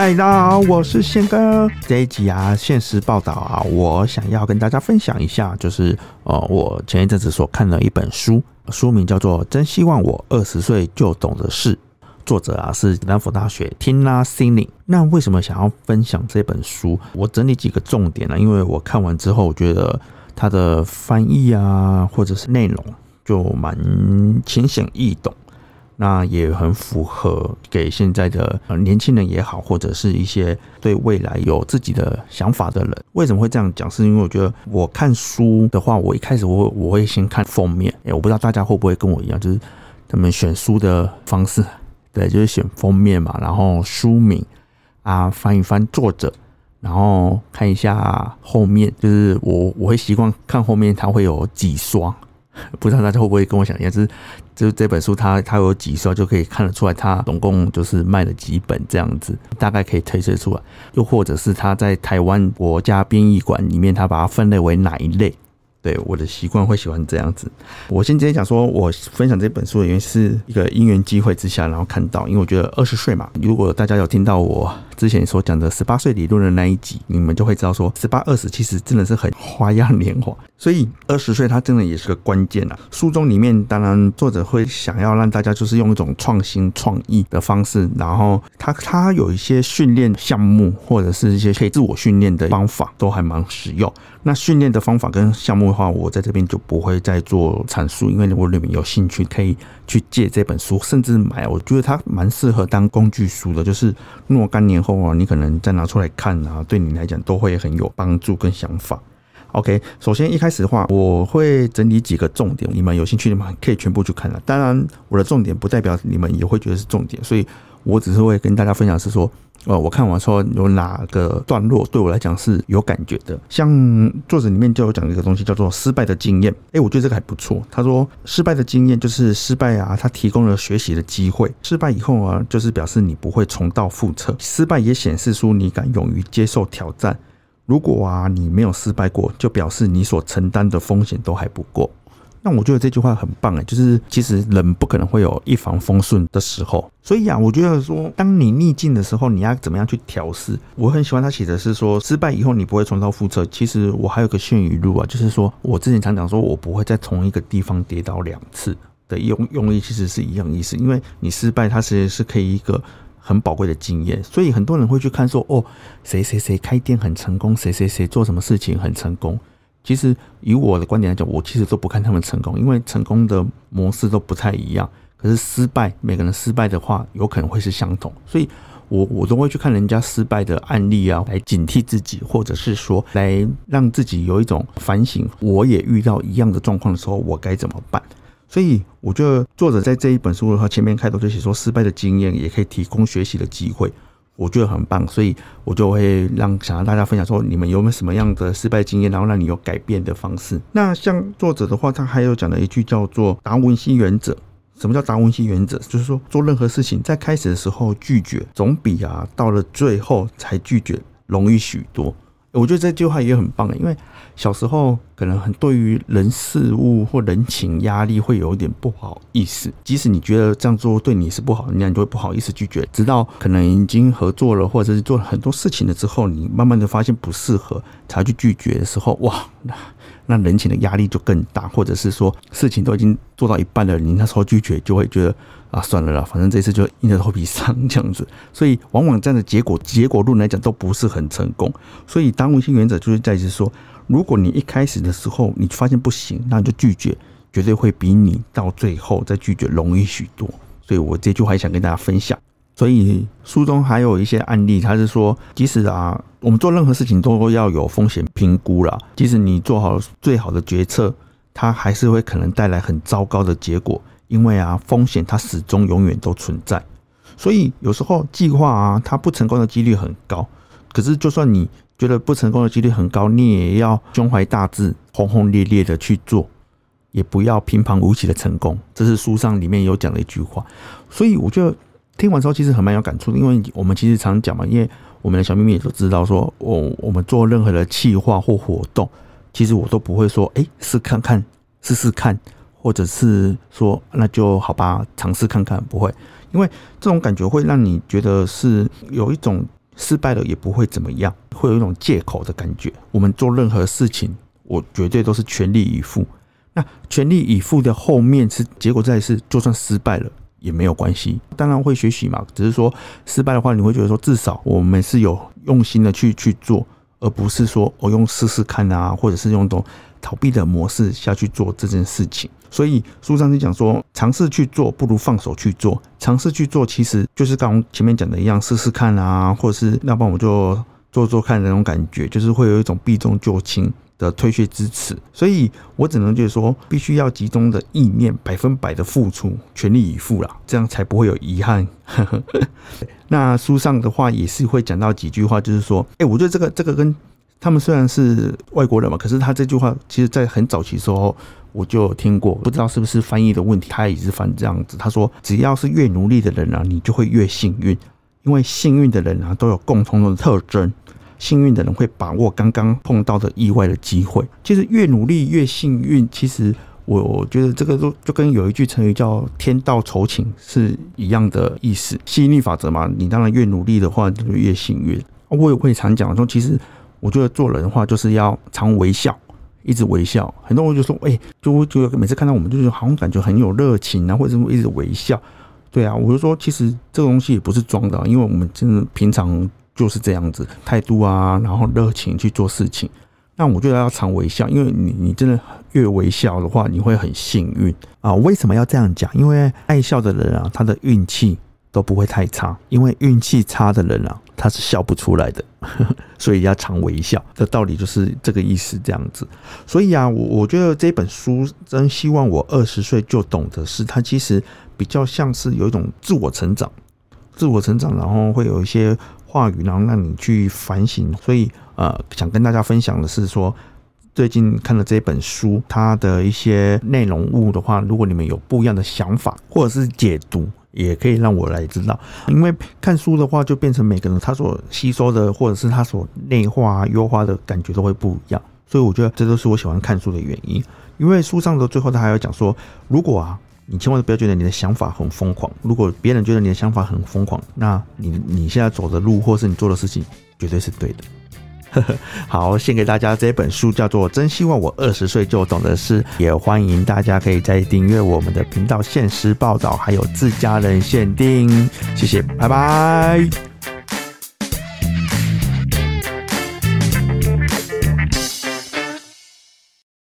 嗨，大家好，我是宪哥。这一集啊，现实报道啊，我想要跟大家分享一下，就是呃，我前一阵子所看的一本书，书名叫做《真希望我二十岁就懂的事》，作者啊是南佛大学 Tina Singh。那为什么想要分享这本书？我整理几个重点呢？因为我看完之后，我觉得它的翻译啊，或者是内容，就蛮浅显易懂。那也很符合给现在的年轻人也好，或者是一些对未来有自己的想法的人。为什么会这样讲？是因为我觉得我看书的话，我一开始我我会先看封面。哎，我不知道大家会不会跟我一样，就是他们选书的方式，对，就是选封面嘛，然后书名啊，翻一翻作者，然后看一下后面，就是我我会习惯看后面，它会有几双。不知道大家会不会跟我想一样，就是就是这本书它它有几刷就可以看得出来，它总共就是卖了几本这样子，大概可以推测出来。又或者是它在台湾国家编译馆里面，它把它分类为哪一类？对，我的习惯会喜欢这样子。我先直接讲说，我分享这本书的原因是一个因缘机会之下，然后看到，因为我觉得二十岁嘛，如果大家有听到我之前所讲的十八岁理论的那一集，你们就会知道说，十八二十其实真的是很花样年华。所以二十岁它真的也是个关键啊。书中里面当然作者会想要让大家就是用一种创新创意的方式，然后他他有一些训练项目或者是一些可以自我训练的方法，都还蛮实用。那训练的方法跟项目话，我在这边就不会再做阐述，因为如果你们有兴趣可以去借这本书，甚至买。我觉得它蛮适合当工具书的，就是若干年后啊，你可能再拿出来看啊，对你来讲都会很有帮助跟想法。OK，首先一开始的话，我会整理几个重点，你们有兴趣的话可以全部去看了。当然，我的重点不代表你们也会觉得是重点，所以我只是会跟大家分享是说。呃，我看完说有哪个段落对我来讲是有感觉的，像作者里面就有讲一个东西叫做失败的经验。哎，我觉得这个还不错。他说失败的经验就是失败啊，它提供了学习的机会。失败以后啊，就是表示你不会重蹈覆辙。失败也显示出你敢勇于接受挑战。如果啊你没有失败过，就表示你所承担的风险都还不够。那我觉得这句话很棒哎，就是其实人不可能会有一帆风顺的时候，所以啊，我觉得说，当你逆境的时候，你要怎么样去调试？我很喜欢他写的是说，失败以后你不会重蹈覆辙。其实我还有个谚语录啊，就是说我之前常讲说，我不会在同一个地方跌倒两次的用用意，其实是一样意思。因为你失败，它其实是可以一个很宝贵的经验。所以很多人会去看说，哦，谁谁谁开店很成功，谁谁谁做什么事情很成功。其实以我的观点来讲，我其实都不看他们成功，因为成功的模式都不太一样。可是失败，每个人失败的话，有可能会是相同，所以我我都会去看人家失败的案例啊，来警惕自己，或者是说来让自己有一种反省。我也遇到一样的状况的时候，我该怎么办？所以我觉得作者在这一本书的话，前面开头就写说，失败的经验也可以提供学习的机会。我觉得很棒，所以我就会让想让大家分享说，你们有没有什么样的失败经验，然后让你有改变的方式。那像作者的话，他还有讲了一句叫做达文西原则。什么叫达文西原则？就是说做任何事情，在开始的时候拒绝，总比啊到了最后才拒绝容易许多。我觉得这句话也很棒，因为小时候可能很对于人事物或人情压力会有一点不好意思，即使你觉得这样做对你是不好，那你就会不好意思拒绝。直到可能已经合作了，或者是做了很多事情了之后，你慢慢的发现不适合，才去拒绝的时候，哇，那人情的压力就更大，或者是说事情都已经做到一半了，你那时候拒绝就会觉得。啊，算了啦，反正这次就硬着头皮上这样子，所以往往这样的结果，结果论来讲都不是很成功。所以达文西原则就是在于说，如果你一开始的时候你发现不行，那你就拒绝，绝对会比你到最后再拒绝容易许多。所以我这句话还想跟大家分享。所以书中还有一些案例，他是说，即使啊，我们做任何事情都要有风险评估啦，即使你做好最好的决策，它还是会可能带来很糟糕的结果。因为啊，风险它始终永远都存在，所以有时候计划啊，它不成功的几率很高。可是，就算你觉得不成功的几率很高，你也要胸怀大志，轰轰烈烈的去做，也不要平平无奇的成功。这是书上里面有讲的一句话。所以，我觉得听完之后其实很蛮有感触的，因为我们其实常讲嘛，因为我们的小秘密也都知道，说我我们做任何的计划或活动，其实我都不会说，哎，试看看，试试看。或者是说，那就好吧，尝试看看，不会，因为这种感觉会让你觉得是有一种失败了也不会怎么样，会有一种借口的感觉。我们做任何事情，我绝对都是全力以赴。那全力以赴的后面是结果在是，就算失败了也没有关系。当然会学习嘛，只是说失败的话，你会觉得说至少我们是有用心的去去做，而不是说我用试试看啊，或者是用种逃避的模式下去做这件事情。所以书上就讲说，尝试去做不如放手去做。尝试去做，其实就是刚前面讲的一样，试试看啊，或者是要不然我就做做看的那种感觉，就是会有一种避重就轻的推却支持。所以我只能就是说，必须要集中的意念，百分百的付出，全力以赴啦，这样才不会有遗憾。那书上的话也是会讲到几句话，就是说，哎，我觉得这个这个跟他们虽然是外国人嘛，可是他这句话其实在很早期时候。我就听过，不知道是不是翻译的问题，他也是翻这样子。他说，只要是越努力的人啊，你就会越幸运，因为幸运的人啊都有共同的特征。幸运的人会把握刚刚碰到的意外的机会。其实越努力越幸运，其实我觉得这个都就跟有一句成语叫“天道酬勤”是一样的意思。吸引力法则嘛，你当然越努力的话，就越幸运。我也会常讲说，其实我觉得做人的话，就是要常微笑。一直微笑，很多人就说：“哎、欸，就就每次看到我们，就是好像感觉很有热情啊，或者是一直微笑。”对啊，我就说，其实这个东西也不是装的，因为我们真的平常就是这样子态度啊，然后热情去做事情。那我觉得要常微笑，因为你你真的越微笑的话，你会很幸运啊。为什么要这样讲？因为爱笑的人啊，他的运气都不会太差，因为运气差的人啊。他是笑不出来的，所以要常微笑。这道理就是这个意思，这样子。所以啊，我我觉得这本书真希望我二十岁就懂得是，它其实比较像是有一种自我成长，自我成长，然后会有一些话语，然后让你去反省。所以呃，想跟大家分享的是说，最近看了这本书，它的一些内容物的话，如果你们有不一样的想法或者是解读。也可以让我来知道，因为看书的话，就变成每个人他所吸收的，或者是他所内化、优化的感觉都会不一样。所以我觉得这都是我喜欢看书的原因。因为书上的最后他还要讲说，如果啊，你千万不要觉得你的想法很疯狂。如果别人觉得你的想法很疯狂，那你你现在走的路，或是你做的事情，绝对是对的。好，献给大家这本书叫做《真希望我二十岁就懂的事》，也欢迎大家可以在订阅我们的频道，限时报道还有自家人限定，谢谢，拜拜。